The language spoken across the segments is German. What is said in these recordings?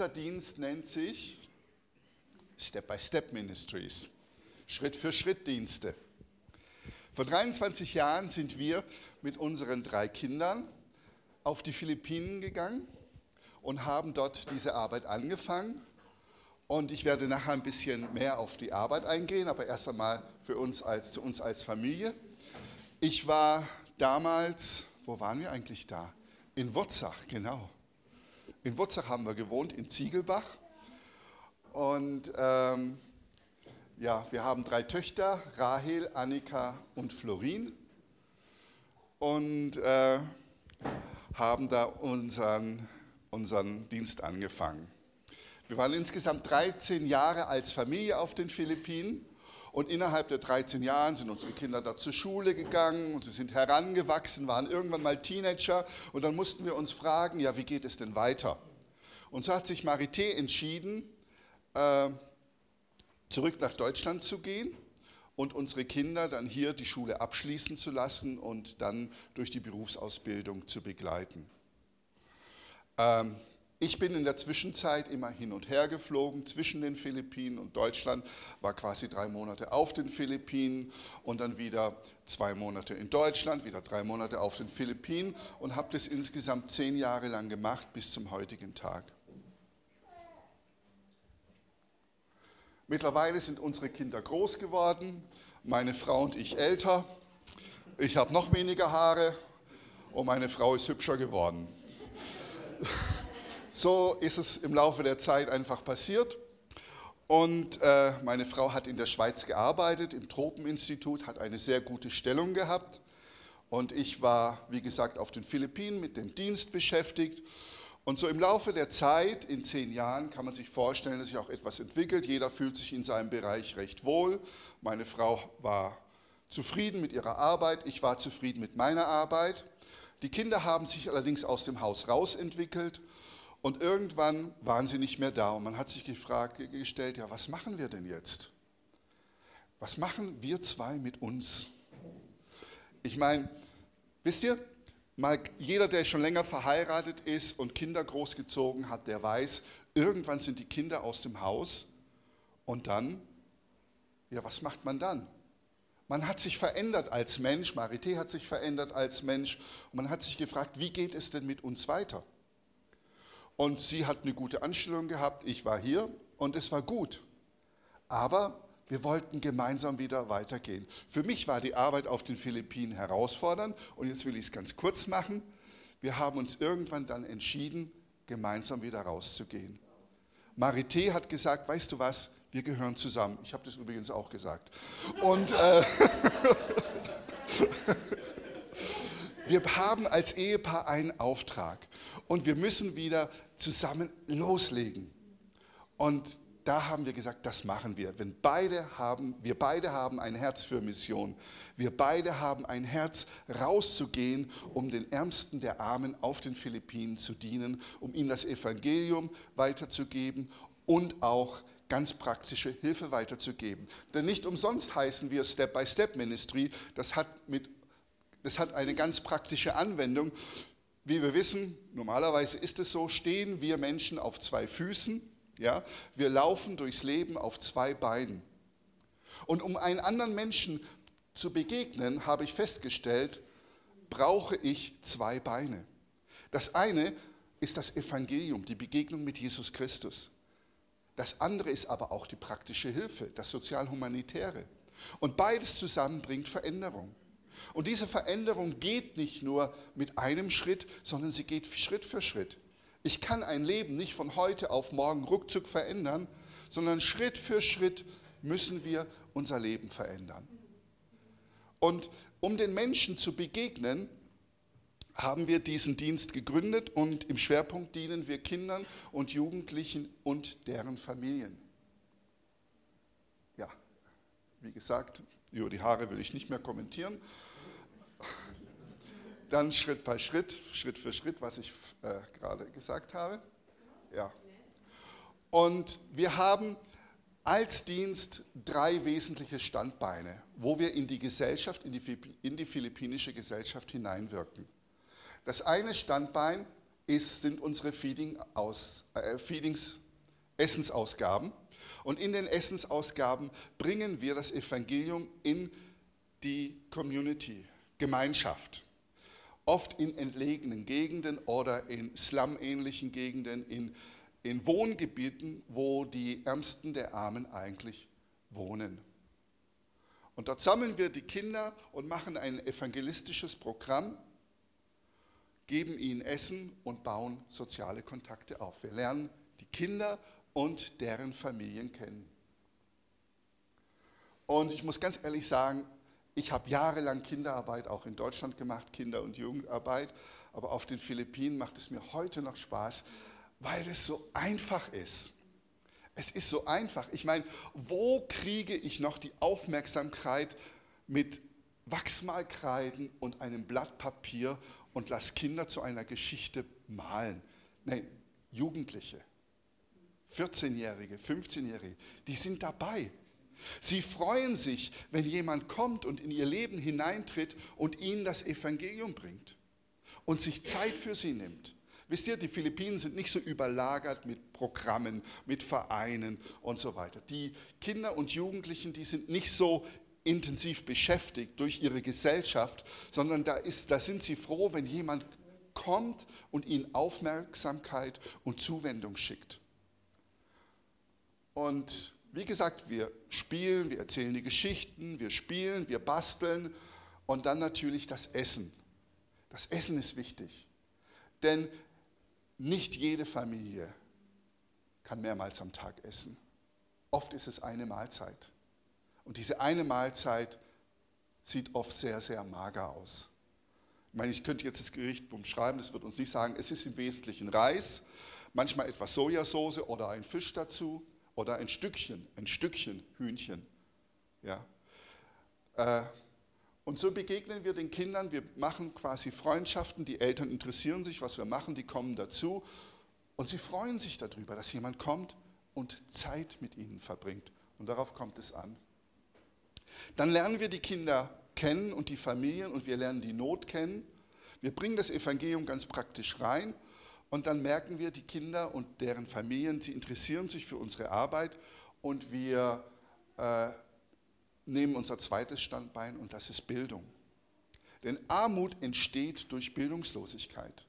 dieser Dienst nennt sich Step-by-Step Ministries, Schritt-für-Schritt-Dienste. Vor 23 Jahren sind wir mit unseren drei Kindern auf die Philippinen gegangen und haben dort diese Arbeit angefangen. Und ich werde nachher ein bisschen mehr auf die Arbeit eingehen, aber erst einmal für uns als, zu uns als Familie. Ich war damals, wo waren wir eigentlich da? In Wurzach, genau. In Wurzach haben wir gewohnt, in Ziegelbach. Und ähm, ja, wir haben drei Töchter, Rahel, Annika und Florin. Und äh, haben da unseren, unseren Dienst angefangen. Wir waren insgesamt 13 Jahre als Familie auf den Philippinen und innerhalb der 13 Jahre sind unsere Kinder da zur Schule gegangen und sie sind herangewachsen, waren irgendwann mal Teenager und dann mussten wir uns fragen, ja, wie geht es denn weiter? Und so hat sich Marité entschieden, äh, zurück nach Deutschland zu gehen und unsere Kinder dann hier die Schule abschließen zu lassen und dann durch die Berufsausbildung zu begleiten. Ähm, ich bin in der Zwischenzeit immer hin und her geflogen zwischen den Philippinen und Deutschland, war quasi drei Monate auf den Philippinen und dann wieder zwei Monate in Deutschland, wieder drei Monate auf den Philippinen und habe das insgesamt zehn Jahre lang gemacht bis zum heutigen Tag. Mittlerweile sind unsere Kinder groß geworden, meine Frau und ich älter. Ich habe noch weniger Haare und meine Frau ist hübscher geworden. So ist es im Laufe der Zeit einfach passiert. Und äh, meine Frau hat in der Schweiz gearbeitet, im Tropeninstitut, hat eine sehr gute Stellung gehabt. Und ich war, wie gesagt, auf den Philippinen mit dem Dienst beschäftigt. Und so im Laufe der Zeit, in zehn Jahren, kann man sich vorstellen, dass sich auch etwas entwickelt. Jeder fühlt sich in seinem Bereich recht wohl. Meine Frau war zufrieden mit ihrer Arbeit, ich war zufrieden mit meiner Arbeit. Die Kinder haben sich allerdings aus dem Haus rausentwickelt und irgendwann waren sie nicht mehr da und man hat sich gefragt, gestellt, ja, was machen wir denn jetzt? Was machen wir zwei mit uns? Ich meine, wisst ihr, mal jeder, der schon länger verheiratet ist und Kinder großgezogen hat, der weiß, irgendwann sind die Kinder aus dem Haus und dann, ja, was macht man dann? Man hat sich verändert als Mensch, Marité hat sich verändert als Mensch und man hat sich gefragt, wie geht es denn mit uns weiter? Und sie hat eine gute Anstellung gehabt, ich war hier und es war gut. Aber wir wollten gemeinsam wieder weitergehen. Für mich war die Arbeit auf den Philippinen herausfordernd und jetzt will ich es ganz kurz machen. Wir haben uns irgendwann dann entschieden, gemeinsam wieder rauszugehen. Marité hat gesagt, weißt du was, wir gehören zusammen. Ich habe das übrigens auch gesagt. Und äh, wir haben als Ehepaar einen Auftrag und wir müssen wieder zusammen loslegen. Und da haben wir gesagt, das machen wir. Wenn beide haben, wir beide haben ein Herz für Mission. Wir beide haben ein Herz rauszugehen, um den Ärmsten der Armen auf den Philippinen zu dienen, um ihnen das Evangelium weiterzugeben und auch ganz praktische Hilfe weiterzugeben. Denn nicht umsonst heißen wir Step-by-Step-Ministry. Das hat, das hat eine ganz praktische Anwendung. Wie wir wissen, normalerweise ist es so, stehen wir Menschen auf zwei Füßen. Ja? Wir laufen durchs Leben auf zwei Beinen. Und um einen anderen Menschen zu begegnen, habe ich festgestellt, brauche ich zwei Beine. Das eine ist das Evangelium, die Begegnung mit Jesus Christus. Das andere ist aber auch die praktische Hilfe, das Sozialhumanitäre. Und beides zusammen bringt Veränderung. Und diese Veränderung geht nicht nur mit einem Schritt, sondern sie geht Schritt für Schritt. Ich kann ein Leben nicht von heute auf morgen ruckzuck verändern, sondern Schritt für Schritt müssen wir unser Leben verändern. Und um den Menschen zu begegnen, haben wir diesen Dienst gegründet und im Schwerpunkt dienen wir Kindern und Jugendlichen und deren Familien. Ja, wie gesagt, über die Haare will ich nicht mehr kommentieren. Dann Schritt bei Schritt, Schritt für Schritt, was ich äh, gerade gesagt habe. Ja. Und wir haben als Dienst drei wesentliche Standbeine, wo wir in die Gesellschaft, in die, in die philippinische Gesellschaft hineinwirken. Das eine Standbein ist, sind unsere Feeding aus, äh, Feedings, Essensausgaben. Und in den Essensausgaben bringen wir das Evangelium in die Community, Gemeinschaft. Oft in entlegenen Gegenden oder in slum-ähnlichen Gegenden, in, in Wohngebieten, wo die Ärmsten der Armen eigentlich wohnen. Und dort sammeln wir die Kinder und machen ein evangelistisches Programm, geben ihnen Essen und bauen soziale Kontakte auf. Wir lernen die Kinder und deren Familien kennen. Und ich muss ganz ehrlich sagen, ich habe jahrelang Kinderarbeit auch in Deutschland gemacht, Kinder- und Jugendarbeit, aber auf den Philippinen macht es mir heute noch Spaß, weil es so einfach ist. Es ist so einfach. Ich meine, wo kriege ich noch die Aufmerksamkeit mit Wachsmalkreiden und einem Blatt Papier und lass Kinder zu einer Geschichte malen? Nein, Jugendliche, 14-Jährige, 15-Jährige, die sind dabei. Sie freuen sich, wenn jemand kommt und in ihr Leben hineintritt und ihnen das Evangelium bringt und sich Zeit für sie nimmt. Wisst ihr, die Philippinen sind nicht so überlagert mit Programmen, mit Vereinen und so weiter. Die Kinder und Jugendlichen, die sind nicht so intensiv beschäftigt durch ihre Gesellschaft, sondern da, ist, da sind sie froh, wenn jemand kommt und ihnen Aufmerksamkeit und Zuwendung schickt. Und wie gesagt, wir spielen, wir erzählen die Geschichten, wir spielen, wir basteln und dann natürlich das Essen. Das Essen ist wichtig. Denn nicht jede Familie kann mehrmals am Tag essen. Oft ist es eine Mahlzeit. Und diese eine Mahlzeit sieht oft sehr, sehr mager aus. Ich meine, ich könnte jetzt das Gericht umschreiben, das wird uns nicht sagen, es ist im Wesentlichen Reis, manchmal etwas Sojasauce oder ein Fisch dazu oder ein Stückchen, ein Stückchen Hühnchen. Ja. Äh, und so begegnen wir den Kindern, wir machen quasi Freundschaften, die Eltern interessieren sich, was wir machen, die kommen dazu und sie freuen sich darüber, dass jemand kommt und Zeit mit ihnen verbringt. Und darauf kommt es an. Dann lernen wir die Kinder kennen und die Familien und wir lernen die Not kennen. Wir bringen das Evangelium ganz praktisch rein und dann merken wir, die Kinder und deren Familien, sie interessieren sich für unsere Arbeit und wir äh, nehmen unser zweites Standbein und das ist Bildung. Denn Armut entsteht durch Bildungslosigkeit.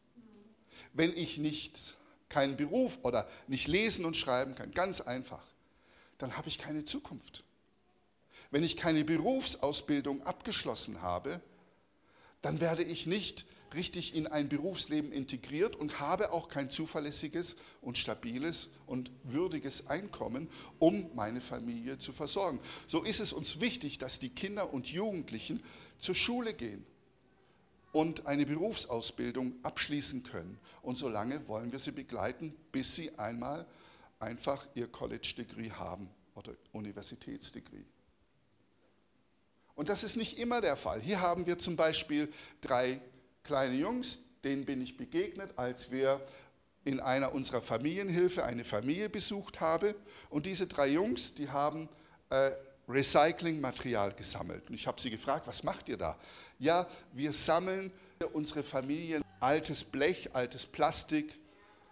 Wenn ich nicht keinen Beruf oder nicht lesen und schreiben kann, ganz einfach, dann habe ich keine Zukunft. Wenn ich keine Berufsausbildung abgeschlossen habe, dann werde ich nicht richtig in ein Berufsleben integriert und habe auch kein zuverlässiges und stabiles und würdiges Einkommen, um meine Familie zu versorgen. So ist es uns wichtig, dass die Kinder und Jugendlichen zur Schule gehen und eine Berufsausbildung abschließen können. Und so lange wollen wir sie begleiten, bis sie einmal einfach ihr College-Degree haben oder Universitätsdegree. Und das ist nicht immer der Fall. Hier haben wir zum Beispiel drei kleine Jungs, denen bin ich begegnet, als wir in einer unserer Familienhilfe eine Familie besucht haben. Und diese drei Jungs, die haben äh, Recyclingmaterial gesammelt. Und ich habe sie gefragt, was macht ihr da? Ja, wir sammeln unsere Familien altes Blech, altes Plastik,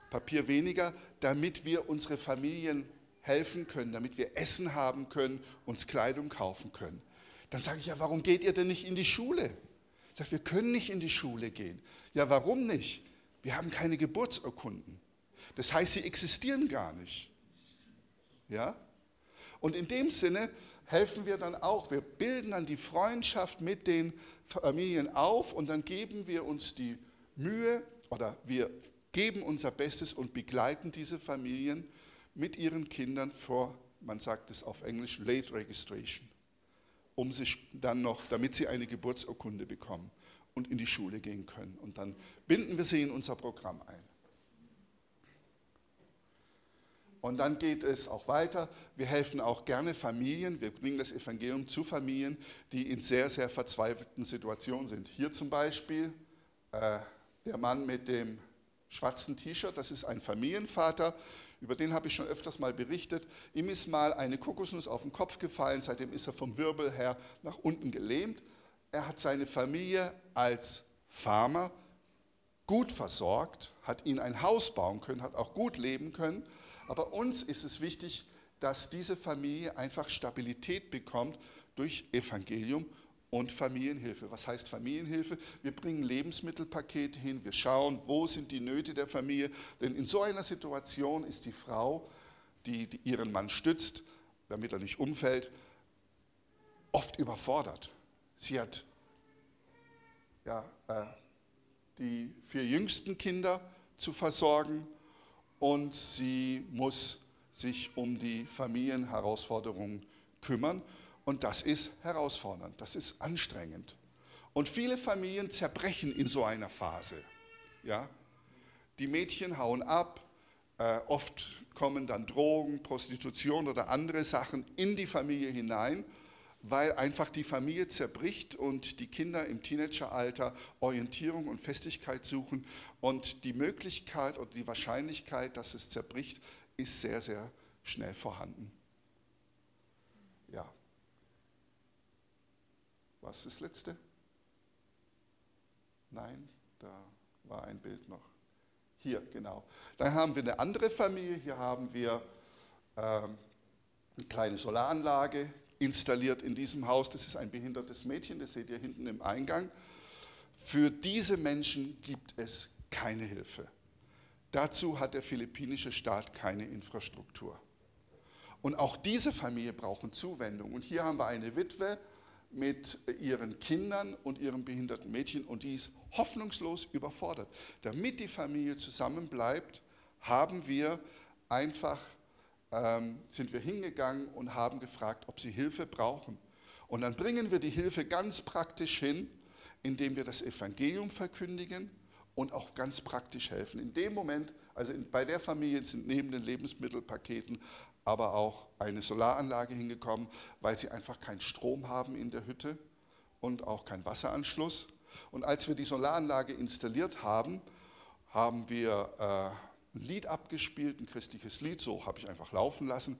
Papier weniger, damit wir unsere Familien helfen können, damit wir Essen haben können, uns Kleidung kaufen können. Dann sage ich ja, warum geht ihr denn nicht in die Schule? Sagt, wir können nicht in die Schule gehen. Ja, warum nicht? Wir haben keine Geburtsurkunden. Das heißt, sie existieren gar nicht. Ja? Und in dem Sinne helfen wir dann auch. Wir bilden dann die Freundschaft mit den Familien auf und dann geben wir uns die Mühe oder wir geben unser Bestes und begleiten diese Familien mit ihren Kindern vor, man sagt es auf Englisch, Late Registration um sich dann noch, damit sie eine Geburtsurkunde bekommen und in die Schule gehen können. Und dann binden wir sie in unser Programm ein. Und dann geht es auch weiter. Wir helfen auch gerne Familien. Wir bringen das Evangelium zu Familien, die in sehr, sehr verzweifelten Situationen sind. Hier zum Beispiel äh, der Mann mit dem schwarzen T-Shirt, das ist ein Familienvater, über den habe ich schon öfters mal berichtet. Ihm ist mal eine Kokosnuss auf den Kopf gefallen, seitdem ist er vom Wirbel her nach unten gelähmt. Er hat seine Familie als Farmer gut versorgt, hat ihnen ein Haus bauen können, hat auch gut leben können. Aber uns ist es wichtig, dass diese Familie einfach Stabilität bekommt durch Evangelium und Familienhilfe. Was heißt Familienhilfe? Wir bringen Lebensmittelpakete hin, wir schauen, wo sind die Nöte der Familie. Denn in so einer Situation ist die Frau, die, die ihren Mann stützt, damit er nicht umfällt, oft überfordert. Sie hat ja, äh, die vier jüngsten Kinder zu versorgen und sie muss sich um die Familienherausforderungen kümmern. Und das ist herausfordernd, das ist anstrengend. Und viele Familien zerbrechen in so einer Phase. Ja? Die Mädchen hauen ab, äh, oft kommen dann Drogen, Prostitution oder andere Sachen in die Familie hinein weil einfach die Familie zerbricht und die Kinder im Teenageralter Orientierung und Festigkeit suchen. Und die Möglichkeit oder die Wahrscheinlichkeit, dass es zerbricht, ist sehr, sehr schnell vorhanden. Ja. Was ist das letzte? Nein, da war ein Bild noch. Hier, genau. Dann haben wir eine andere Familie. Hier haben wir ähm, eine kleine Solaranlage, installiert in diesem Haus. Das ist ein behindertes Mädchen, das seht ihr hinten im Eingang. Für diese Menschen gibt es keine Hilfe. Dazu hat der philippinische Staat keine Infrastruktur. Und auch diese Familie brauchen Zuwendung. Und hier haben wir eine Witwe mit ihren Kindern und ihrem behinderten Mädchen und die ist hoffnungslos überfordert. Damit die Familie zusammenbleibt, haben wir einfach ähm, sind wir hingegangen und haben gefragt, ob sie Hilfe brauchen. Und dann bringen wir die Hilfe ganz praktisch hin, indem wir das Evangelium verkündigen und auch ganz praktisch helfen. In dem Moment, also in, bei der Familie sind neben den Lebensmittelpaketen aber auch eine Solaranlage hingekommen, weil sie einfach keinen Strom haben in der Hütte und auch keinen Wasseranschluss. Und als wir die Solaranlage installiert haben, haben wir äh, ein Lied abgespielt, ein christliches Lied, so habe ich einfach laufen lassen.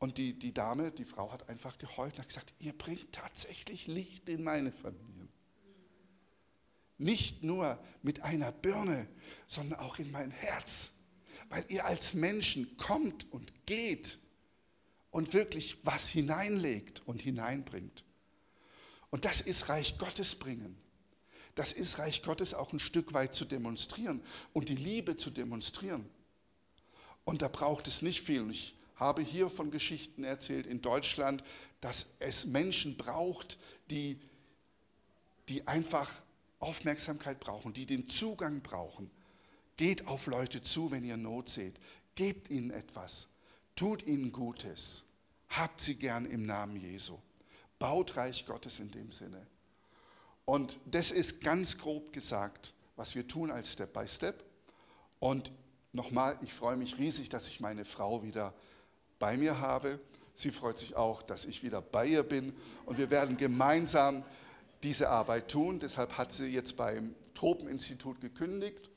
Und die, die Dame, die Frau hat einfach geheult und hat gesagt, ihr bringt tatsächlich Licht in meine Familie. Nicht nur mit einer Birne, sondern auch in mein Herz, weil ihr als Menschen kommt und geht und wirklich was hineinlegt und hineinbringt. Und das ist Reich Gottes bringen das ist Reich Gottes auch ein Stück weit zu demonstrieren und die Liebe zu demonstrieren. Und da braucht es nicht viel. Ich habe hier von Geschichten erzählt in Deutschland, dass es Menschen braucht, die, die einfach Aufmerksamkeit brauchen, die den Zugang brauchen. Geht auf Leute zu, wenn ihr Not seht. Gebt ihnen etwas. Tut ihnen Gutes. Habt sie gern im Namen Jesu. Baut Reich Gottes in dem Sinne. Und das ist ganz grob gesagt, was wir tun als Step by Step. Und nochmal, ich freue mich riesig, dass ich meine Frau wieder bei mir habe. Sie freut sich auch, dass ich wieder bei ihr bin. Und wir werden gemeinsam diese Arbeit tun. Deshalb hat sie jetzt beim Tropeninstitut gekündigt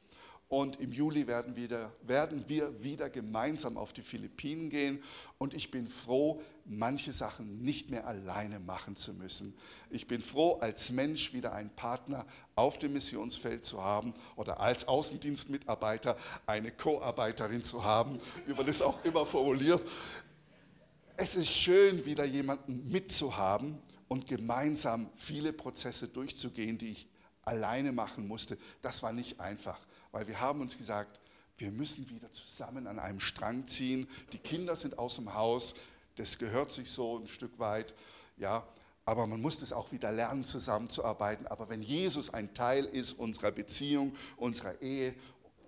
und im Juli werden, wieder, werden wir wieder gemeinsam auf die Philippinen gehen. Und ich bin froh, manche Sachen nicht mehr alleine machen zu müssen. Ich bin froh, als Mensch wieder einen Partner auf dem Missionsfeld zu haben oder als Außendienstmitarbeiter eine Co-Arbeiterin zu haben, wie man das auch immer formuliert. Es ist schön, wieder jemanden mitzuhaben und gemeinsam viele Prozesse durchzugehen, die ich alleine machen musste. Das war nicht einfach weil wir haben uns gesagt, wir müssen wieder zusammen an einem Strang ziehen. Die Kinder sind aus dem Haus, das gehört sich so ein Stück weit, ja. Aber man muss es auch wieder lernen, zusammenzuarbeiten. Aber wenn Jesus ein Teil ist unserer Beziehung, unserer Ehe,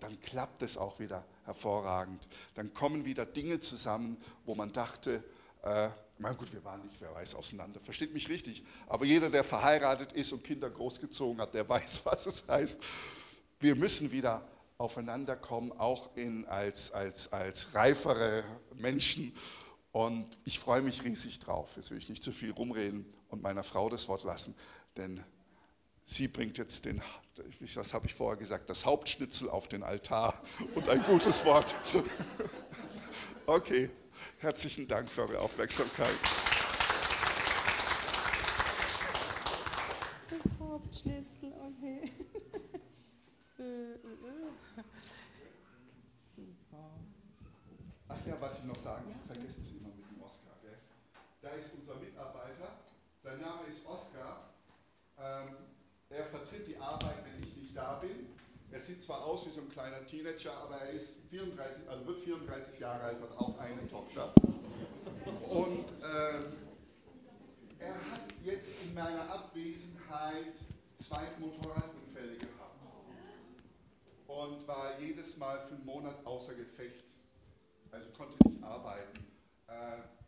dann klappt es auch wieder hervorragend. Dann kommen wieder Dinge zusammen, wo man dachte, äh, mein gut, wir waren nicht, wer weiß, auseinander. Versteht mich richtig. Aber jeder, der verheiratet ist und Kinder großgezogen hat, der weiß, was es heißt wir müssen wieder aufeinander kommen, auch in, als, als, als reifere Menschen. Und ich freue mich riesig drauf. Jetzt will ich nicht zu viel rumreden und meiner Frau das Wort lassen, denn sie bringt jetzt den, was habe ich vorher gesagt, das Hauptschnitzel auf den Altar und ein gutes Wort. Okay, herzlichen Dank für eure Aufmerksamkeit. Das Hauptschnitzel, okay. Äh, äh, noch sagen? Ich vergesse es immer mit dem Oscar. Gell? Da ist unser Mitarbeiter, sein Name ist Oscar. Ähm, er vertritt die Arbeit, wenn ich nicht da bin. Er sieht zwar aus wie so ein kleiner Teenager, aber er ist 34, also wird 34 Jahre alt, hat auch eine Tochter. Und ähm, er hat jetzt in meiner Abwesenheit zwei Motorradunfälle gehabt und war jedes Mal für einen Monat außer Gefecht. Also konnte nicht arbeiten. Äh,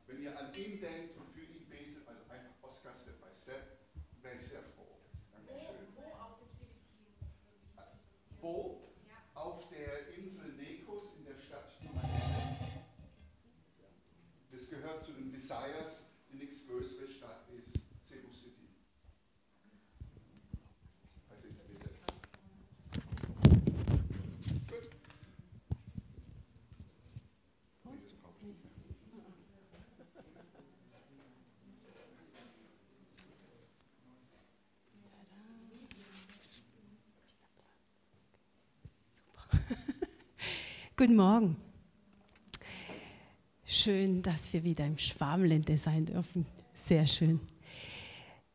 wenn ihr an ihn denkt und für ihn betet, also einfach Oscar Step by Step, wäre ich sehr froh. Dankeschön. Wo, Visayas, die nichts größere Stadt ist. Guten Morgen. Schön, dass wir wieder im Schwarmlände sein dürfen. Sehr schön.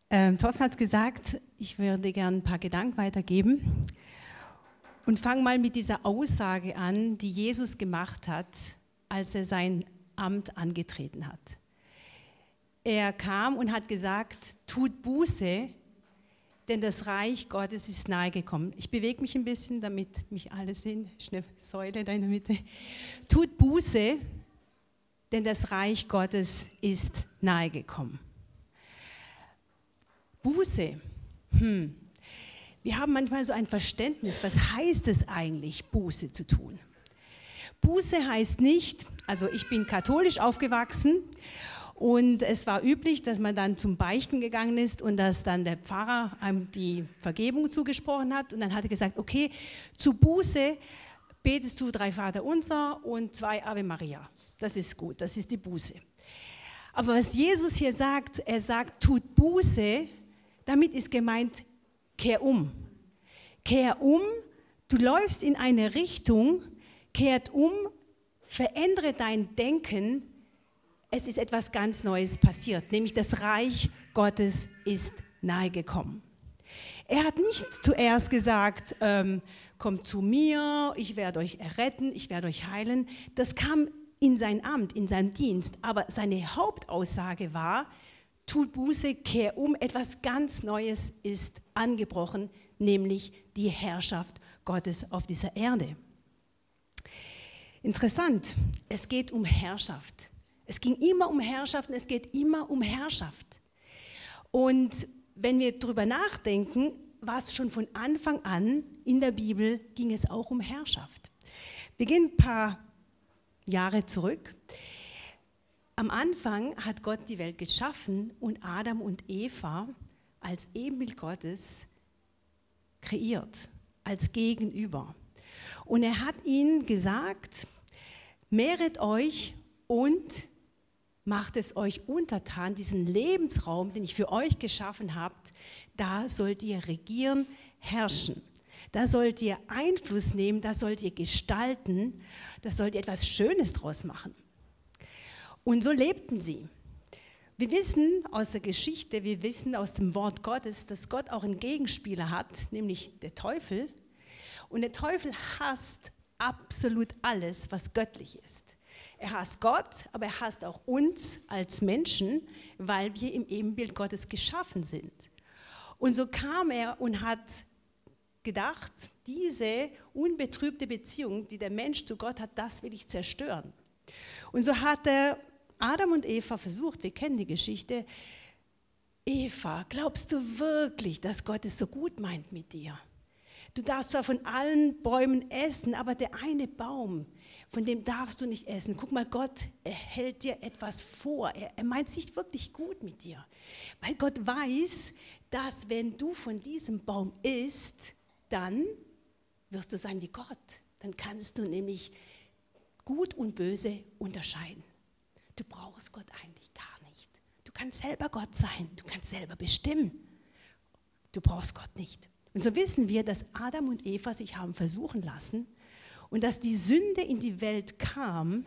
Ähm, Thorsten hat gesagt, ich würde gerne ein paar Gedanken weitergeben und fange mal mit dieser Aussage an, die Jesus gemacht hat, als er sein Amt angetreten hat. Er kam und hat gesagt, tut Buße, denn das Reich Gottes ist nahe gekommen. Ich bewege mich ein bisschen, damit mich alle sehen. Schnell Säule in der Mitte. Tut Buße, denn das Reich Gottes ist nahe gekommen. Buße. Hm. Wir haben manchmal so ein Verständnis, was heißt es eigentlich, Buße zu tun? Buße heißt nicht, also ich bin katholisch aufgewachsen und es war üblich, dass man dann zum Beichten gegangen ist und dass dann der Pfarrer einem die Vergebung zugesprochen hat. Und dann hat er gesagt, okay, zu Buße betest du drei Vater unser und zwei Ave Maria. Das ist gut, das ist die Buße. Aber was Jesus hier sagt, er sagt, tut Buße, damit ist gemeint, kehr um. Kehr um, du läufst in eine Richtung, kehrt um, verändere dein Denken, es ist etwas ganz Neues passiert, nämlich das Reich Gottes ist nahegekommen. Er hat nicht zuerst gesagt, ähm, kommt zu mir, ich werde euch erretten, ich werde euch heilen. Das kam in sein Amt, in seinen Dienst. Aber seine Hauptaussage war, tut Buße, kehr um, etwas ganz Neues ist angebrochen, nämlich die Herrschaft Gottes auf dieser Erde. Interessant, es geht um Herrschaft. Es ging immer um Herrschaft und es geht immer um Herrschaft. Und wenn wir darüber nachdenken, war es schon von Anfang an in der Bibel, ging es auch um Herrschaft. Wir gehen ein paar Jahre zurück. Am Anfang hat Gott die Welt geschaffen und Adam und Eva als Ebenbild Gottes kreiert, als Gegenüber. Und er hat ihnen gesagt, mehret euch und macht es euch untertan, diesen Lebensraum, den ich für euch geschaffen habe, da sollt ihr regieren, herrschen. Da sollt ihr Einfluss nehmen, da sollt ihr gestalten, da sollt ihr etwas Schönes draus machen. Und so lebten sie. Wir wissen aus der Geschichte, wir wissen aus dem Wort Gottes, dass Gott auch einen Gegenspieler hat, nämlich der Teufel. Und der Teufel hasst absolut alles, was göttlich ist. Er hasst Gott, aber er hasst auch uns als Menschen, weil wir im Ebenbild Gottes geschaffen sind. Und so kam er und hat gedacht, diese unbetrübte Beziehung, die der Mensch zu Gott hat, das will ich zerstören. Und so hat er Adam und Eva versucht, wir kennen die Geschichte, Eva, glaubst du wirklich, dass Gott es so gut meint mit dir? Du darfst zwar von allen Bäumen essen, aber der eine Baum, von dem darfst du nicht essen. Guck mal, Gott, er hält dir etwas vor. Er, er meint es nicht wirklich gut mit dir. Weil Gott weiß, dass wenn du von diesem Baum isst, dann wirst du sein wie Gott. Dann kannst du nämlich gut und böse unterscheiden. Du brauchst Gott eigentlich gar nicht. Du kannst selber Gott sein. Du kannst selber bestimmen. Du brauchst Gott nicht. Und so wissen wir, dass Adam und Eva sich haben versuchen lassen, und dass die Sünde in die Welt kam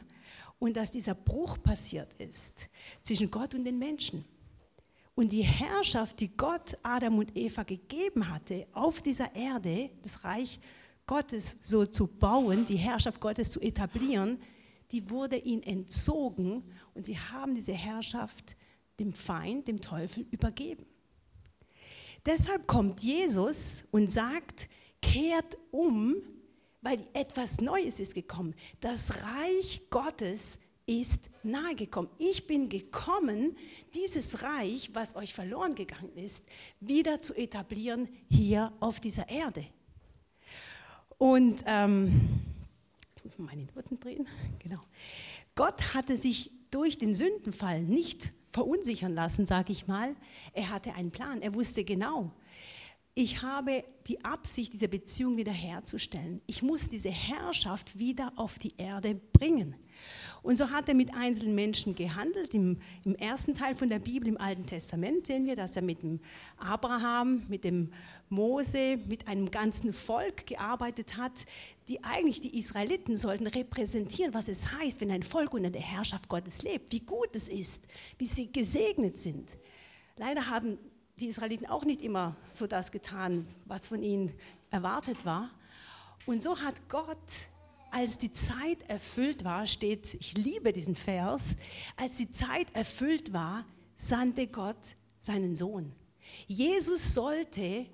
und dass dieser Bruch passiert ist zwischen Gott und den Menschen. Und die Herrschaft, die Gott Adam und Eva gegeben hatte, auf dieser Erde, das Reich Gottes so zu bauen, die Herrschaft Gottes zu etablieren, die wurde ihnen entzogen und sie haben diese Herrschaft dem Feind, dem Teufel übergeben. Deshalb kommt Jesus und sagt, kehrt um, weil etwas Neues ist gekommen. Das Reich Gottes ist nahegekommen. Ich bin gekommen, dieses Reich, was euch verloren gegangen ist, wieder zu etablieren hier auf dieser Erde. Und ähm, meine Noten drehen. Genau. Gott hatte sich durch den Sündenfall nicht verunsichern lassen, sage ich mal. Er hatte einen Plan. Er wusste genau, ich habe die Absicht, diese Beziehung wiederherzustellen. Ich muss diese Herrschaft wieder auf die Erde bringen. Und so hat er mit einzelnen Menschen gehandelt. Im, Im, ersten Teil von der Bibel, im Alten Testament, sehen wir, dass er mit dem Abraham, mit dem Mose, mit einem ganzen Volk gearbeitet hat, die eigentlich die Israeliten sollten repräsentieren, was es heißt, wenn ein Volk unter der Herrschaft Gottes lebt, wie gut es ist, wie sie gesegnet sind. Leider haben die Israeliten auch nicht immer so das getan, was von ihnen erwartet war. Und so hat Gott, als die Zeit erfüllt war, steht, ich liebe diesen Vers, als die Zeit erfüllt war, sandte Gott seinen Sohn. Jesus sollte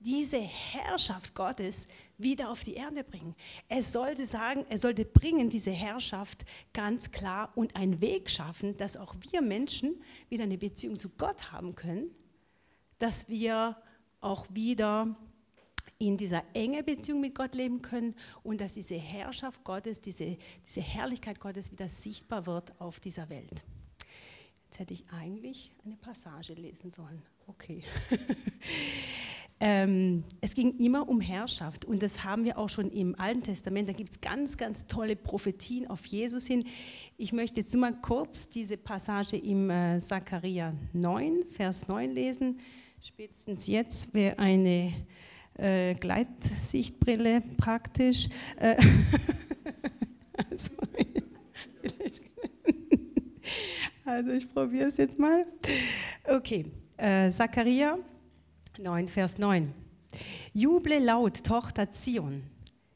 diese Herrschaft Gottes wieder auf die Erde bringen. Er sollte sagen, er sollte bringen diese Herrschaft ganz klar und einen Weg schaffen, dass auch wir Menschen wieder eine Beziehung zu Gott haben können dass wir auch wieder in dieser enge Beziehung mit Gott leben können und dass diese Herrschaft Gottes, diese, diese Herrlichkeit Gottes wieder sichtbar wird auf dieser Welt. Jetzt hätte ich eigentlich eine Passage lesen sollen. Okay. ähm, es ging immer um Herrschaft und das haben wir auch schon im Alten Testament. Da gibt es ganz, ganz tolle Prophetien auf Jesus hin. Ich möchte jetzt nur mal kurz diese Passage im äh, Zachariah 9, Vers 9 lesen. Spätestens jetzt wäre eine äh, Gleitsichtbrille praktisch. Äh, also, ich probiere es jetzt mal. Okay, äh, Zachariah 9, Vers 9. Juble laut, Tochter Zion.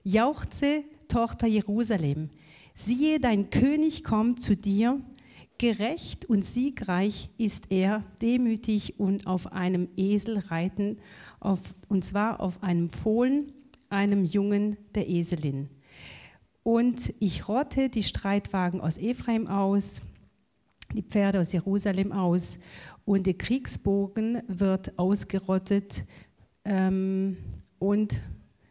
Jauchze, Tochter Jerusalem. Siehe, dein König kommt zu dir Gerecht und siegreich ist er, demütig und auf einem Esel reiten, auf, und zwar auf einem Fohlen, einem Jungen der Eselin. Und ich rotte die Streitwagen aus Ephraim aus, die Pferde aus Jerusalem aus, und der Kriegsbogen wird ausgerottet ähm, und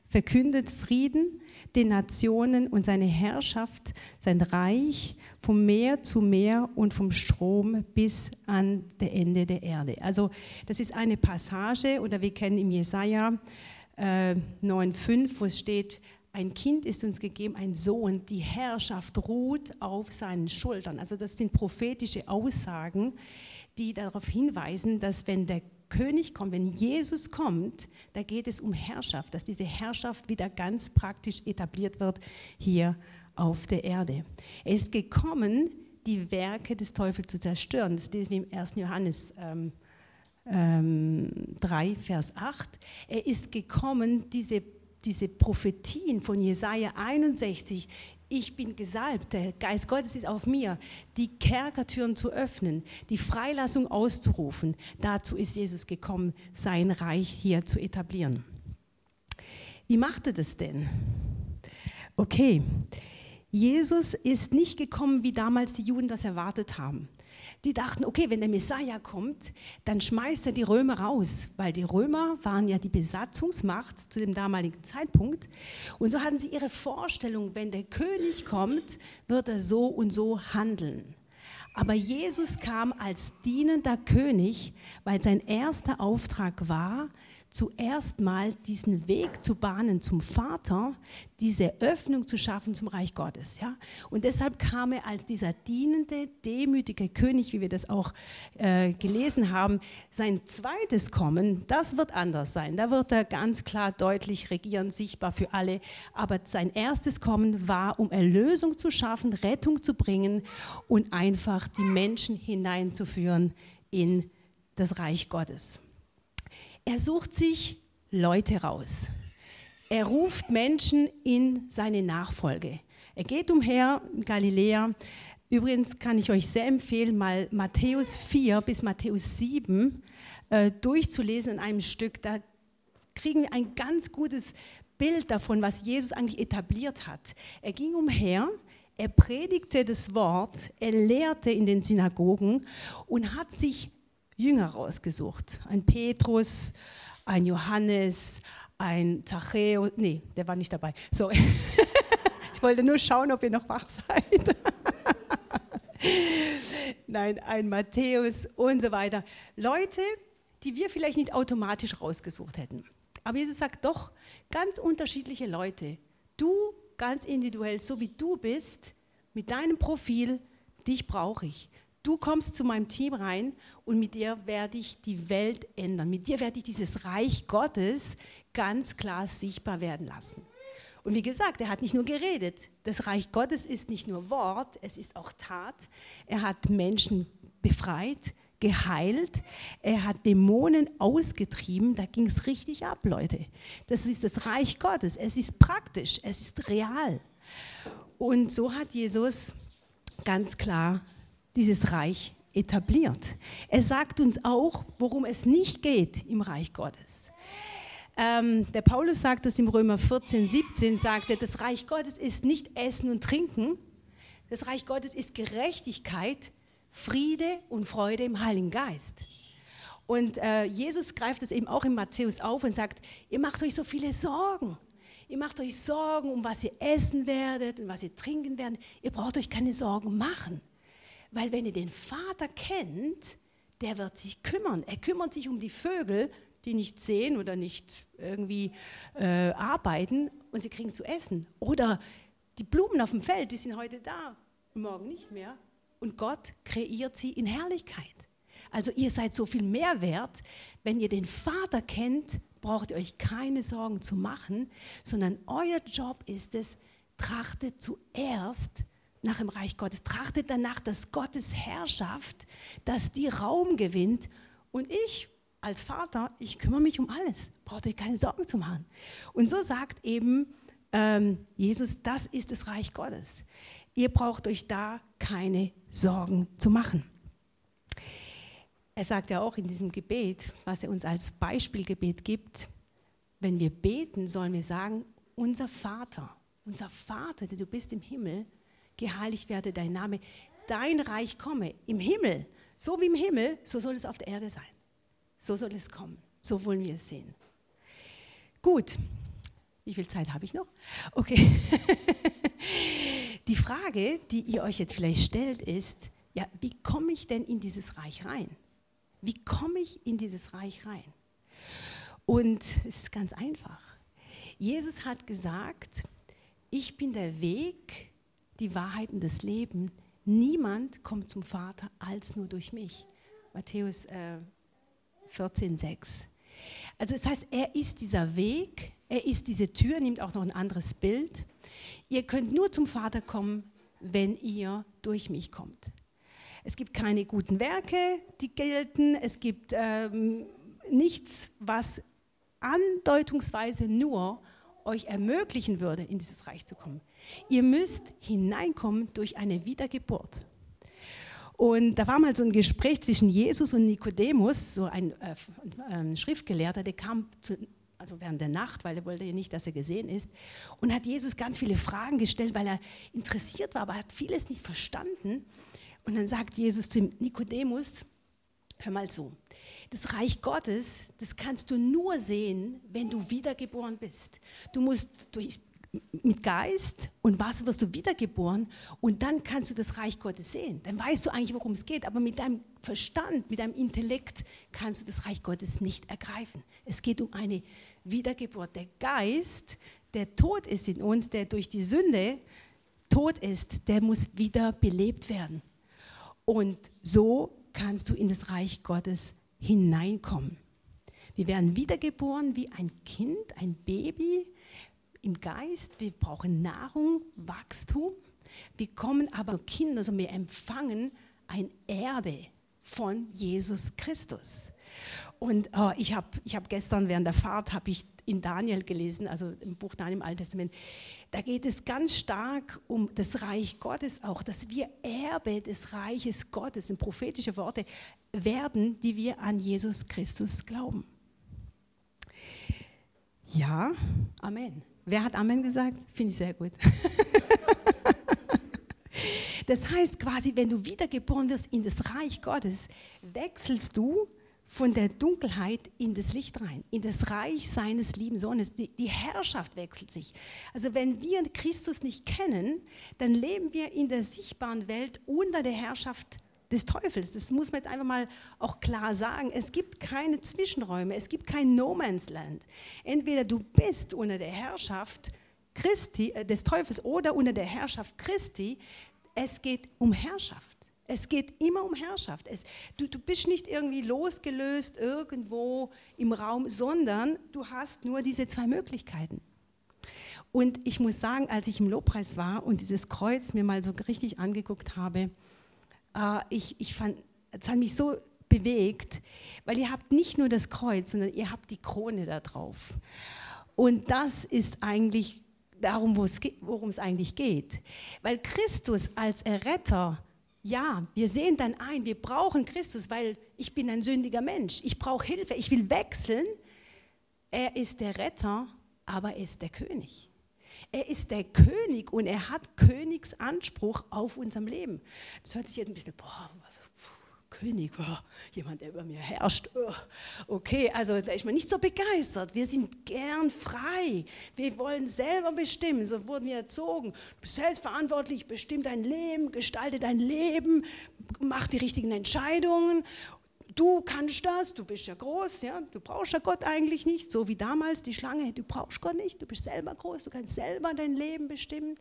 verkündet Frieden den Nationen und seine Herrschaft, sein Reich vom Meer zu Meer und vom Strom bis an das Ende der Erde. Also das ist eine Passage, oder wir kennen im Jesaja äh, 9,5, wo es steht, ein Kind ist uns gegeben, ein Sohn, die Herrschaft ruht auf seinen Schultern. Also das sind prophetische Aussagen, die darauf hinweisen, dass wenn der König kommt, wenn Jesus kommt, da geht es um Herrschaft, dass diese Herrschaft wieder ganz praktisch etabliert wird hier auf der Erde. Er ist gekommen, die Werke des Teufels zu zerstören. Das lesen wir im 1. Johannes ähm, ähm, 3, Vers 8. Er ist gekommen, diese, diese Prophetien von Jesaja 61 ich bin gesalbt, der Geist Gottes ist auf mir, die Kerkertüren zu öffnen, die Freilassung auszurufen. Dazu ist Jesus gekommen, sein Reich hier zu etablieren. Wie macht er das denn? Okay, Jesus ist nicht gekommen, wie damals die Juden das erwartet haben. Die dachten, okay, wenn der Messiah kommt, dann schmeißt er die Römer raus, weil die Römer waren ja die Besatzungsmacht zu dem damaligen Zeitpunkt. Und so hatten sie ihre Vorstellung, wenn der König kommt, wird er so und so handeln. Aber Jesus kam als dienender König, weil sein erster Auftrag war, zuerst mal diesen Weg zu bahnen zum Vater, diese Öffnung zu schaffen zum Reich Gottes. Ja? Und deshalb kam er als dieser dienende, demütige König, wie wir das auch äh, gelesen haben. Sein zweites Kommen, das wird anders sein. Da wird er ganz klar deutlich regieren, sichtbar für alle. Aber sein erstes Kommen war, um Erlösung zu schaffen, Rettung zu bringen und einfach die Menschen hineinzuführen in das Reich Gottes. Er sucht sich Leute raus. Er ruft Menschen in seine Nachfolge. Er geht umher in Galiläa. Übrigens kann ich euch sehr empfehlen, mal Matthäus 4 bis Matthäus 7 äh, durchzulesen in einem Stück. Da kriegen wir ein ganz gutes Bild davon, was Jesus eigentlich etabliert hat. Er ging umher, er predigte das Wort, er lehrte in den Synagogen und hat sich Jünger rausgesucht. Ein Petrus, ein Johannes, ein Zachäus. Nee, der war nicht dabei. So. ich wollte nur schauen, ob ihr noch wach seid. Nein, ein Matthäus und so weiter. Leute, die wir vielleicht nicht automatisch rausgesucht hätten. Aber Jesus sagt doch, ganz unterschiedliche Leute. Du ganz individuell, so wie du bist, mit deinem Profil, dich brauche ich du kommst zu meinem Team rein und mit dir werde ich die Welt ändern. Mit dir werde ich dieses Reich Gottes ganz klar sichtbar werden lassen. Und wie gesagt, er hat nicht nur geredet. Das Reich Gottes ist nicht nur Wort, es ist auch Tat. Er hat Menschen befreit, geheilt. Er hat Dämonen ausgetrieben. Da ging es richtig ab, Leute. Das ist das Reich Gottes. Es ist praktisch, es ist real. Und so hat Jesus ganz klar dieses Reich etabliert. Er sagt uns auch, worum es nicht geht im Reich Gottes. Ähm, der Paulus sagt es im Römer 14, 17, sagte, das Reich Gottes ist nicht Essen und Trinken, das Reich Gottes ist Gerechtigkeit, Friede und Freude im Heiligen Geist. Und äh, Jesus greift es eben auch in Matthäus auf und sagt, ihr macht euch so viele Sorgen. Ihr macht euch Sorgen, um was ihr essen werdet und was ihr trinken werdet. Ihr braucht euch keine Sorgen machen. Weil wenn ihr den Vater kennt, der wird sich kümmern. Er kümmert sich um die Vögel, die nicht sehen oder nicht irgendwie äh, arbeiten und sie kriegen zu essen. Oder die Blumen auf dem Feld, die sind heute da, morgen nicht mehr. Und Gott kreiert sie in Herrlichkeit. Also ihr seid so viel mehr wert. Wenn ihr den Vater kennt, braucht ihr euch keine Sorgen zu machen, sondern euer Job ist es, trachtet zuerst nach dem Reich Gottes. Trachtet danach, dass Gottes Herrschaft, dass die Raum gewinnt. Und ich als Vater, ich kümmere mich um alles. Braucht euch keine Sorgen zu machen. Und so sagt eben ähm, Jesus, das ist das Reich Gottes. Ihr braucht euch da keine Sorgen zu machen. Er sagt ja auch in diesem Gebet, was er uns als Beispielgebet gibt, wenn wir beten, sollen wir sagen, unser Vater, unser Vater, der du bist im Himmel, geheiligt werde dein Name, dein Reich komme im Himmel. So wie im Himmel, so soll es auf der Erde sein. So soll es kommen. So wollen wir es sehen. Gut, wie viel Zeit habe ich noch? Okay. die Frage, die ihr euch jetzt vielleicht stellt, ist, ja, wie komme ich denn in dieses Reich rein? Wie komme ich in dieses Reich rein? Und es ist ganz einfach. Jesus hat gesagt, ich bin der Weg, die Wahrheiten des Lebens. Niemand kommt zum Vater als nur durch mich. Matthäus äh, 14, 6. Also das heißt, er ist dieser Weg, er ist diese Tür, nimmt auch noch ein anderes Bild. Ihr könnt nur zum Vater kommen, wenn ihr durch mich kommt. Es gibt keine guten Werke, die gelten. Es gibt ähm, nichts, was andeutungsweise nur euch ermöglichen würde, in dieses Reich zu kommen. Ihr müsst hineinkommen durch eine Wiedergeburt. Und da war mal so ein Gespräch zwischen Jesus und Nikodemus, so ein, äh, Schriftgelehrter, der kam zu, also während der Nacht, weil er wollte ja nicht, dass er gesehen ist, und hat Jesus ganz viele Fragen gestellt, weil er interessiert war, aber er hat vieles nicht verstanden. Und dann sagt Jesus zu ihm, Nikodemus, hör mal zu, das Reich Gottes, das kannst du nur sehen, wenn du wiedergeboren bist. Du musst durch mit Geist und Wasser wirst du wiedergeboren und dann kannst du das Reich Gottes sehen. Dann weißt du eigentlich, worum es geht, aber mit deinem Verstand, mit deinem Intellekt kannst du das Reich Gottes nicht ergreifen. Es geht um eine Wiedergeburt. Der Geist, der tot ist in uns, der durch die Sünde tot ist, der muss wieder belebt werden. Und so kannst du in das Reich Gottes hineinkommen. Wir werden wiedergeboren wie ein Kind, ein Baby im Geist. Wir brauchen Nahrung, Wachstum. Wir kommen aber Kinder, also wir empfangen ein Erbe von Jesus Christus. Und äh, ich habe ich hab gestern während der Fahrt habe ich in Daniel gelesen, also im Buch Daniel im Alten Testament. Da geht es ganz stark um das Reich Gottes auch, dass wir Erbe des Reiches Gottes, sind prophetische Worte, werden, die wir an Jesus Christus glauben. Ja, Amen. Wer hat Amen gesagt? Finde ich sehr gut. das heißt quasi, wenn du wiedergeboren wirst in das Reich Gottes, wechselst du von der Dunkelheit in das Licht rein, in das Reich seines lieben Sohnes. Die, die, Herrschaft wechselt sich. Also wenn wir Christus nicht kennen, dann leben wir in der sichtbaren Welt unter der Herrschaft des Teufels. Das muss man jetzt einfach mal auch klar sagen. Es gibt keine Zwischenräume, es gibt kein No Man's Land. Entweder du bist unter der Herrschaft Christi, äh, des Teufels oder unter der Herrschaft Christi. Es geht um Herrschaft. Es geht immer um Herrschaft. Es, du, du bist nicht irgendwie losgelöst irgendwo im Raum, sondern du hast nur diese zwei Möglichkeiten. Und ich muss sagen, als ich im Lobpreis war und dieses Kreuz mir mal so richtig angeguckt habe, äh, ich, ich fand, es hat mich so bewegt, weil ihr habt nicht nur das Kreuz, sondern ihr habt die Krone da drauf. Und das ist eigentlich darum, worum es eigentlich geht. Weil Christus als Erretter ja, wir sehen dann ein, wir brauchen Christus, weil ich bin ein sündiger Mensch. Ich brauche Hilfe, ich will wechseln. Er ist der Retter, aber er ist der König. Er ist der König und er hat Königsanspruch auf unserem Leben. Das hört sich jetzt ein bisschen, boah, König, oh, jemand, der über mir herrscht. Oh, okay, also da ist man nicht so begeistert. Wir sind gern frei. Wir wollen selber bestimmen. So wurden wir erzogen. Du bist selbstverantwortlich, bestimm dein Leben, gestalte dein Leben, mach die richtigen Entscheidungen. Du kannst das, du bist ja groß, ja, du brauchst ja Gott eigentlich nicht, so wie damals die Schlange, du brauchst Gott nicht, du bist selber groß, du kannst selber dein Leben bestimmen.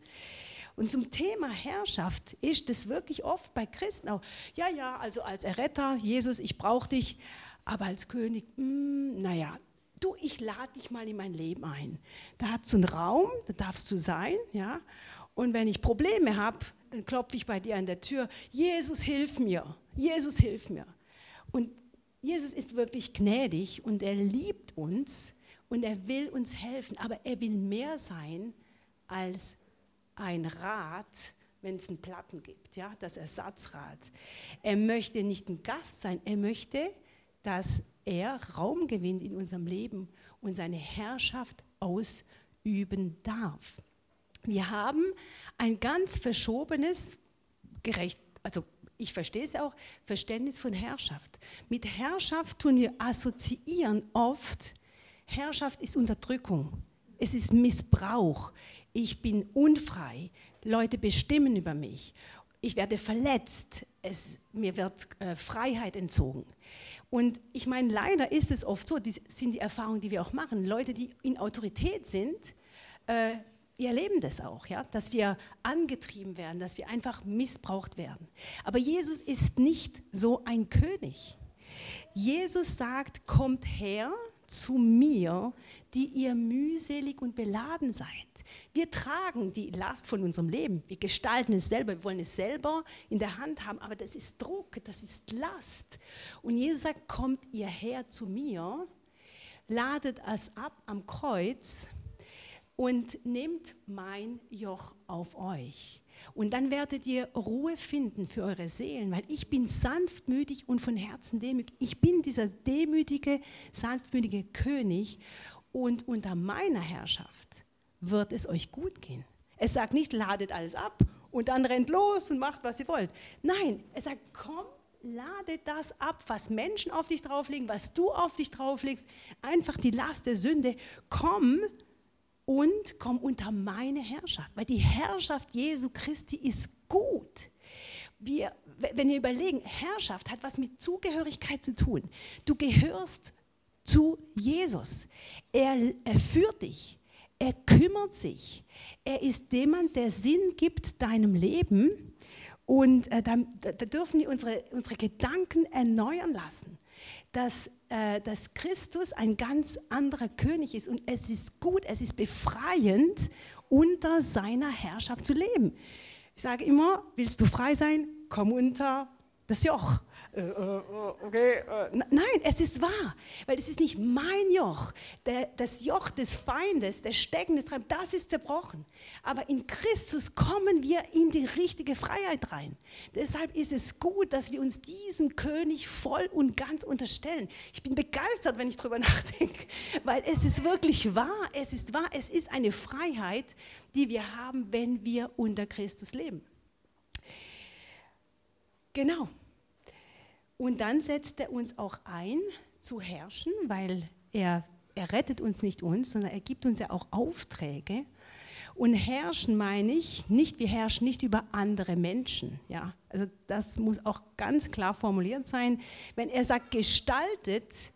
Und zum Thema Herrschaft ist es wirklich oft bei Christen auch, ja, ja, also als Erretter, Jesus, ich brauche dich, aber als König, hm, naja, du, ich lade dich mal in mein Leben ein. Da hat so einen Raum, da darfst du sein, ja. Und wenn ich Probleme habe, dann klopfe ich bei dir an der Tür, Jesus, hilf mir, Jesus, hilf mir. Und Jesus ist wirklich gnädig und er liebt uns und er will uns helfen, aber er will mehr sein als ein Rad, wenn es einen Platten gibt, ja, das Ersatzrad. Er möchte nicht ein Gast sein, er möchte, dass er Raum gewinnt in unserem Leben und seine Herrschaft ausüben darf. Wir haben ein ganz verschobenes, gerecht, also ich verstehe es auch, Verständnis von Herrschaft. Mit Herrschaft tun wir assoziieren oft, Herrschaft ist Unterdrückung, es ist Missbrauch, ich bin unfrei, Leute bestimmen über mich, ich werde verletzt, es, mir wird äh, Freiheit entzogen. Und ich meine, leider ist es oft so, das sind die Erfahrungen, die wir auch machen, Leute, die in Autorität sind, äh, wir erleben das auch, ja, dass wir angetrieben werden, dass wir einfach missbraucht werden. Aber Jesus ist nicht so ein König. Jesus sagt, kommt her zu mir, die ihr mühselig und beladen seid. Wir tragen die Last von unserem Leben. Wir gestalten es selber. Wir wollen es selber in der Hand haben. Aber das ist Druck, das ist Last. Und Jesus sagt, kommt ihr her zu mir, ladet es ab am Kreuz und nehmt mein Joch auf euch. Und dann werdet ihr Ruhe finden für eure Seelen, weil ich bin sanftmütig und von Herzen demütig. Ich bin dieser demütige, sanftmütige König und unter meiner Herrschaft wird es euch gut gehen. Es sagt nicht, ladet alles ab und dann rennt los und macht, was ihr wollt. Nein, es sagt, komm, lade das ab, was Menschen auf dich drauflegen, was du auf dich drauflegst, einfach die Last der Sünde. Komm und komm unter meine Herrschaft, weil die Herrschaft Jesu Christi ist gut. Wir, wenn wir überlegen, Herrschaft hat was mit Zugehörigkeit zu tun. Du gehörst zu Jesus. Er, er führt dich. Er kümmert sich. Er ist jemand, der Sinn gibt deinem Leben. Und äh, da, da, dürfen wir unsere, unsere Gedanken erneuern lassen, dass, äh, dass Christus ein ganz anderer König ist. Und es ist gut, es ist befreiend, unter seiner Herrschaft zu leben. Ich sage immer, willst du frei sein? Komm unter das Joch. Äh, äh, okay. Äh, nein, es ist wahr, weil es ist nicht mein Joch. Der, das Joch des Feindes, der Stecken des Treibens, das ist zerbrochen. Aber in Christus kommen wir in die richtige Freiheit rein. Deshalb ist es gut, dass wir uns diesem König voll und ganz unterstellen. Ich bin begeistert, wenn ich darüber nachdenke, weil es ist wirklich wahr. Es ist wahr. Es ist eine Freiheit, die wir haben, wenn wir unter Christus leben. Genau. Und dann setzt er uns auch ein, zu herrschen, weil er, er rettet uns nicht uns, sondern er gibt uns ja auch Aufträge. Und herrschen meine ich, nicht, wir herrschen nicht über andere Menschen. Ja? Also das muss auch ganz klar formuliert sein. Wenn er sagt, gestaltet,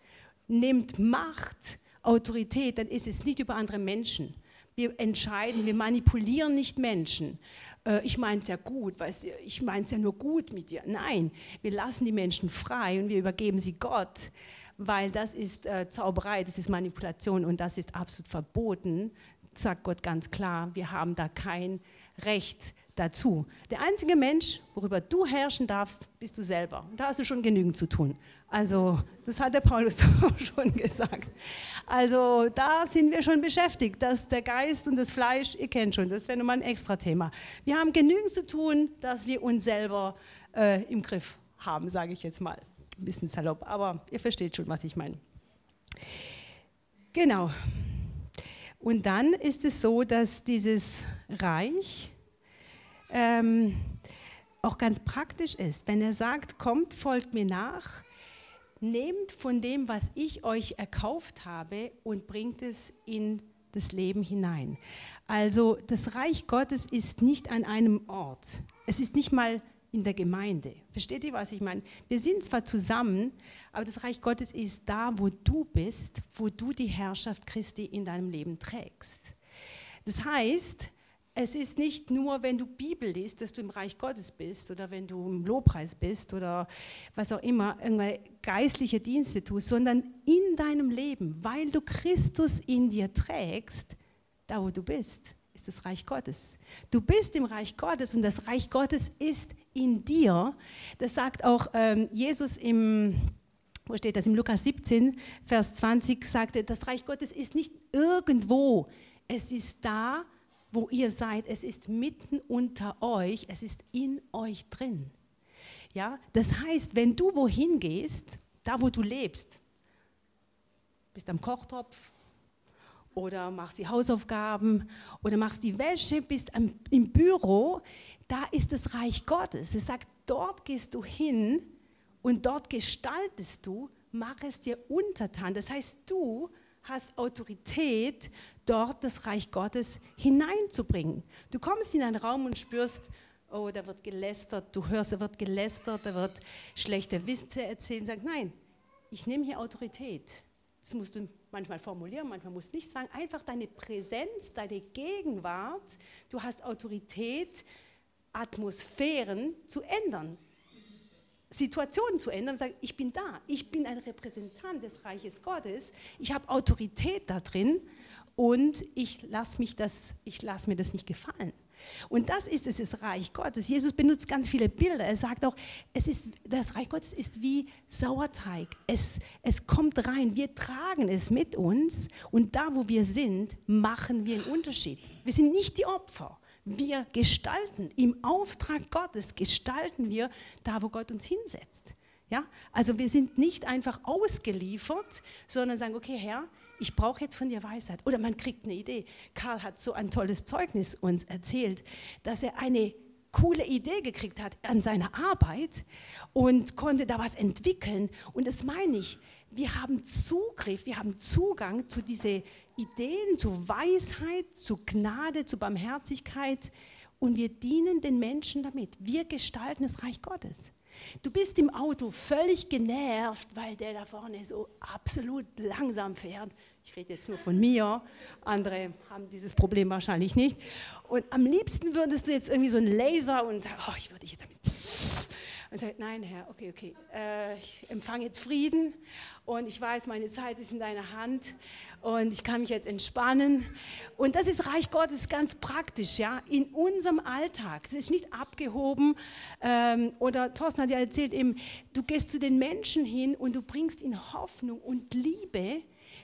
nimmt Macht, Autorität, dann ist es nicht über andere Menschen. Wir entscheiden, wir manipulieren nicht Menschen, äh, ich meine es ja gut, weißt ich meine es ja nur gut mit dir. Nein, wir lassen die Menschen frei und wir übergeben sie Gott, weil das ist äh, Zauberei, das ist Manipulation und das ist absolut verboten, sagt Gott ganz klar. Wir haben da kein Recht dazu. Der einzige Mensch, worüber du herrschen darfst, bist du selber. Und da hast du schon genügend zu tun. Also, das hat der Paulus auch schon gesagt. Also, da sind wir schon beschäftigt. dass der Geist und das Fleisch, ihr kennt schon, das wäre nochmal ein extra Thema. Wir haben genügend zu tun, dass wir uns selber äh, im Griff haben, sage ich jetzt mal. Ein bisschen salopp, aber ihr versteht schon, was ich meine. Genau. Und dann ist es so, dass dieses Reich, ähm, auch ganz praktisch ist. Wenn er sagt, kommt, folgt mir nach, nehmt von dem, was ich euch erkauft habe und bringt es in das Leben hinein. Also das Reich Gottes ist nicht an einem Ort. Es ist nicht mal in der Gemeinde. Versteht ihr, was ich meine? Wir sind zwar zusammen, aber das Reich Gottes ist da, wo du bist, wo du die Herrschaft Christi in deinem Leben trägst. Das heißt, es ist nicht nur, wenn du Bibel liest, dass du im Reich Gottes bist oder wenn du im Lobpreis bist oder was auch immer, irgendwelche geistliche Dienste tust, sondern in deinem Leben, weil du Christus in dir trägst, da wo du bist, ist das Reich Gottes. Du bist im Reich Gottes und das Reich Gottes ist in dir. Das sagt auch ähm, Jesus im, wo steht das, im Lukas 17, Vers 20, sagte, das Reich Gottes ist nicht irgendwo, es ist da, wo ihr seid, es ist mitten unter euch, es ist in euch drin. Ja, das heißt, wenn du wohin gehst, da wo du lebst, bist am Kochtopf oder machst die Hausaufgaben oder machst die Wäsche, bist am, im Büro, da ist das Reich Gottes. Es sagt, dort gehst du hin und dort gestaltest du, mach es dir untertan. Das heißt, du hast Autorität, dort das Reich Gottes hineinzubringen. Du kommst in einen Raum und spürst, oh, da wird gelästert, du hörst, da wird gelästert, da wird schlechte Witze erzählt und sagst, nein, ich nehme hier Autorität. Das musst du manchmal formulieren, manchmal musst du nicht sagen. Einfach deine Präsenz, deine Gegenwart, du hast Autorität, Atmosphären zu ändern. Situationen zu ändern und sagen, ich bin da, ich bin ein Repräsentant des Reiches Gottes, ich habe Autorität da drin und ich lasse lasse mir das nicht gefallen. Und das ist es, das Reich Gottes. Jesus benutzt ganz viele Bilder. Er sagt auch, es ist, das Reich Gottes ist wie Sauerteig. Es, es kommt rein, wir tragen es mit uns und da, wo wir sind, machen wir einen Unterschied. Wir sind nicht die Opfer. Wir gestalten, im Auftrag Gottes gestalten wir da, wo Gott uns hinsetzt. Ja? Also wir sind nicht einfach ausgeliefert, sondern sagen, okay Herr, ich brauche jetzt von dir Weisheit. Oder man kriegt eine Idee. Karl hat so ein tolles Zeugnis uns erzählt, dass er eine coole Idee gekriegt hat an seiner Arbeit und konnte da was entwickeln. Und das meine ich, wir haben Zugriff, wir haben Zugang zu diesen Ideen, zu Weisheit, zu Gnade, zu Barmherzigkeit und wir dienen den Menschen damit. Wir gestalten das Reich Gottes. Du bist im Auto völlig genervt, weil der da vorne so absolut langsam fährt. Ich rede jetzt nur von mir, andere haben dieses Problem wahrscheinlich nicht. Und am liebsten würdest du jetzt irgendwie so einen Laser und sagen, oh, ich würde jetzt damit und sagt, nein, Herr, okay, okay, äh, ich empfange jetzt Frieden und ich weiß, meine Zeit ist in deiner Hand und ich kann mich jetzt entspannen. Und das ist Reich Gottes ganz praktisch, ja, in unserem Alltag. Es ist nicht abgehoben. Ähm, oder Thorsten hat ja erzählt, eben, du gehst zu den Menschen hin und du bringst ihnen Hoffnung und Liebe.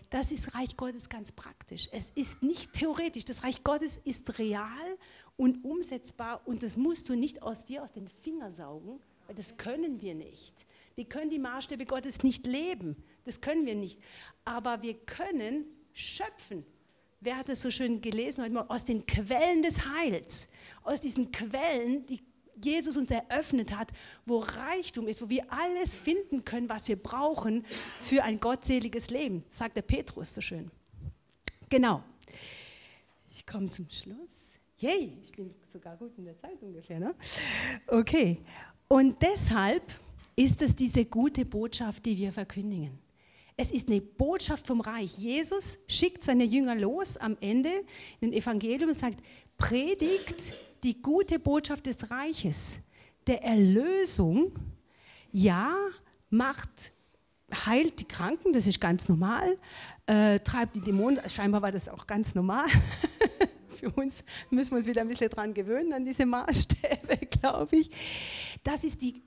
Das ist Reich Gottes ganz praktisch. Es ist nicht theoretisch. Das Reich Gottes ist real und umsetzbar und das musst du nicht aus dir aus den Fingern saugen, das können wir nicht. Wir können die Maßstäbe Gottes nicht leben. Das können wir nicht. Aber wir können schöpfen. Wer hat es so schön gelesen heute Morgen? Aus den Quellen des Heils. Aus diesen Quellen, die Jesus uns eröffnet hat, wo Reichtum ist, wo wir alles finden können, was wir brauchen für ein gottseliges Leben, sagt der Petrus so schön. Genau. Ich komme zum Schluss. Yay, ich bin sogar gut in der Zeit ungefähr. Ne? Okay. Und deshalb ist es diese gute Botschaft, die wir verkündigen. Es ist eine Botschaft vom Reich. Jesus schickt seine Jünger los am Ende in den Evangelium und sagt, predigt die gute Botschaft des Reiches, der Erlösung. Ja, macht, heilt die Kranken, das ist ganz normal, äh, treibt die Dämonen, scheinbar war das auch ganz normal. für uns müssen wir uns wieder ein bisschen dran gewöhnen, an diese Maßstäbe, glaube ich. Das ist die,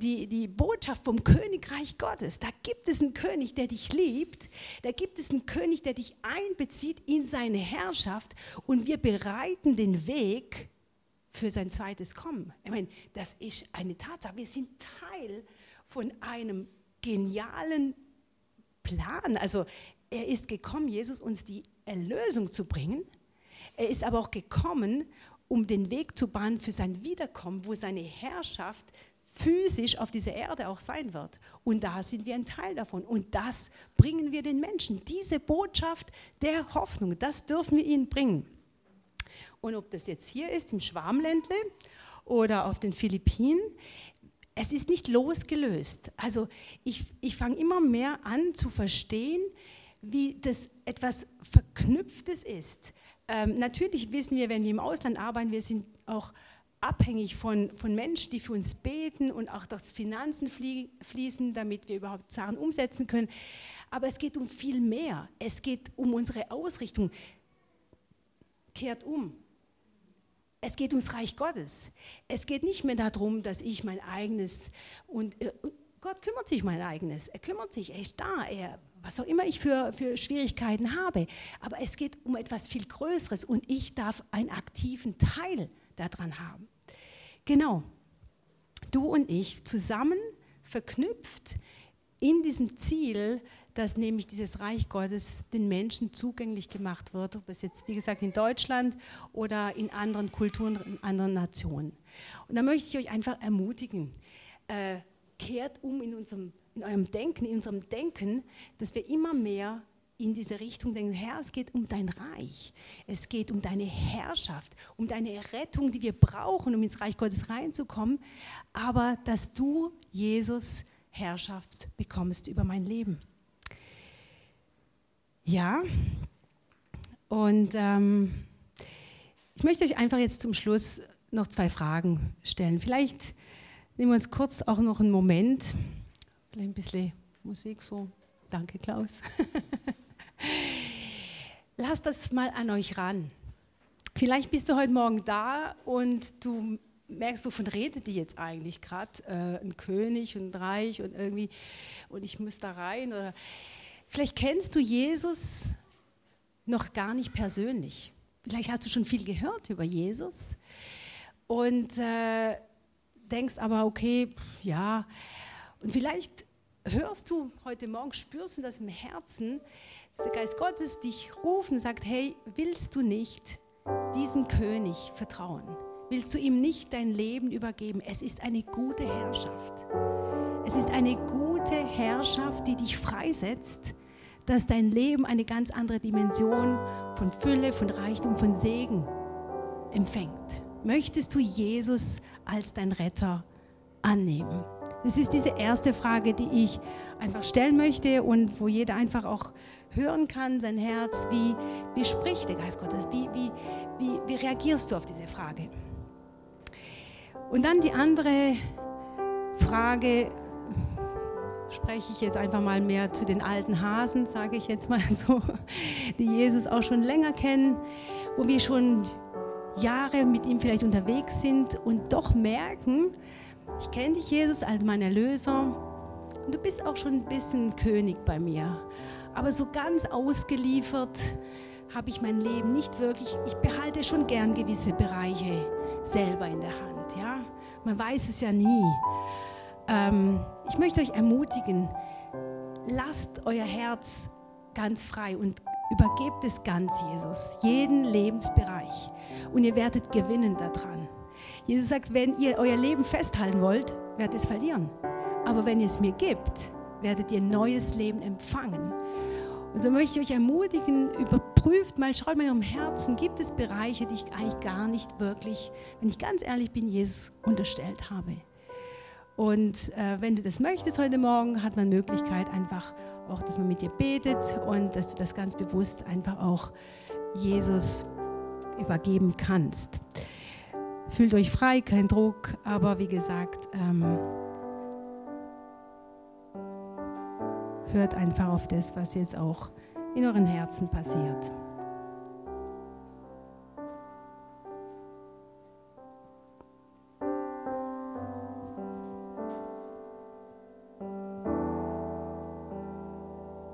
die, die Botschaft vom Königreich Gottes. Da gibt es einen König, der dich liebt. Da gibt es einen König, der dich einbezieht in seine Herrschaft. Und wir bereiten den Weg für sein zweites Kommen. Ich meine, das ist eine Tatsache. Wir sind Teil von einem genialen Plan. Also er ist gekommen, Jesus uns die Erlösung zu bringen. Er ist aber auch gekommen, um den Weg zu bahnen für sein Wiederkommen, wo seine Herrschaft physisch auf dieser Erde auch sein wird. Und da sind wir ein Teil davon. Und das bringen wir den Menschen. Diese Botschaft der Hoffnung, das dürfen wir ihnen bringen. Und ob das jetzt hier ist, im Schwarmländle oder auf den Philippinen, es ist nicht losgelöst. Also ich, ich fange immer mehr an zu verstehen, wie das etwas Verknüpftes ist. Ähm, natürlich wissen wir, wenn wir im Ausland arbeiten, wir sind auch abhängig von, von Menschen, die für uns beten und auch dass Finanzen fließen, damit wir überhaupt Sachen umsetzen können. Aber es geht um viel mehr. Es geht um unsere Ausrichtung. Kehrt um. Es geht ums Reich Gottes. Es geht nicht mehr darum, dass ich mein eigenes und, äh, und Gott kümmert sich mein eigenes. Er kümmert sich, er ist da, er was auch immer ich für, für Schwierigkeiten habe. Aber es geht um etwas viel Größeres und ich darf einen aktiven Teil daran haben. Genau, du und ich zusammen verknüpft in diesem Ziel, dass nämlich dieses Reich Gottes den Menschen zugänglich gemacht wird, ob es jetzt, wie gesagt, in Deutschland oder in anderen Kulturen, in anderen Nationen. Und da möchte ich euch einfach ermutigen, äh, kehrt um in unserem in eurem Denken, in unserem Denken, dass wir immer mehr in diese Richtung denken, Herr, es geht um dein Reich, es geht um deine Herrschaft, um deine Rettung, die wir brauchen, um ins Reich Gottes reinzukommen, aber dass du, Jesus, Herrschaft bekommst über mein Leben. Ja, und ähm, ich möchte euch einfach jetzt zum Schluss noch zwei Fragen stellen. Vielleicht nehmen wir uns kurz auch noch einen Moment. Vielleicht ein bisschen Musik so. Danke, Klaus. Lasst das mal an euch ran. Vielleicht bist du heute Morgen da und du merkst, wovon redet die jetzt eigentlich gerade? Äh, ein König und ein Reich und irgendwie, und ich muss da rein. Oder vielleicht kennst du Jesus noch gar nicht persönlich. Vielleicht hast du schon viel gehört über Jesus und äh, denkst aber, okay, ja, und vielleicht hörst du heute Morgen, spürst du das im Herzen, dass der Geist Gottes dich ruft und sagt, hey, willst du nicht diesem König vertrauen? Willst du ihm nicht dein Leben übergeben? Es ist eine gute Herrschaft. Es ist eine gute Herrschaft, die dich freisetzt, dass dein Leben eine ganz andere Dimension von Fülle, von Reichtum, von Segen empfängt. Möchtest du Jesus als dein Retter annehmen? Das ist diese erste Frage, die ich einfach stellen möchte und wo jeder einfach auch hören kann, sein Herz, wie, wie spricht der Geist Gottes, wie, wie, wie, wie reagierst du auf diese Frage? Und dann die andere Frage, spreche ich jetzt einfach mal mehr zu den alten Hasen, sage ich jetzt mal so, die Jesus auch schon länger kennen, wo wir schon Jahre mit ihm vielleicht unterwegs sind und doch merken, ich kenne dich, Jesus, als mein Erlöser und du bist auch schon ein bisschen König bei mir. Aber so ganz ausgeliefert habe ich mein Leben nicht wirklich. Ich behalte schon gern gewisse Bereiche selber in der Hand. Ja? Man weiß es ja nie. Ähm, ich möchte euch ermutigen, lasst euer Herz ganz frei und übergebt es ganz Jesus, jeden Lebensbereich. Und ihr werdet gewinnen daran. Jesus sagt, wenn ihr euer Leben festhalten wollt, werdet ihr es verlieren. Aber wenn ihr es mir gebt, werdet ihr neues Leben empfangen. Und so möchte ich euch ermutigen, überprüft mal, schaut mal in eurem Herzen, gibt es Bereiche, die ich eigentlich gar nicht wirklich, wenn ich ganz ehrlich bin, Jesus unterstellt habe. Und äh, wenn du das möchtest heute Morgen, hat man Möglichkeit einfach auch, dass man mit dir betet und dass du das ganz bewusst einfach auch Jesus übergeben kannst. Fühlt euch frei, kein Druck, aber wie gesagt, ähm, hört einfach auf das, was jetzt auch in euren Herzen passiert.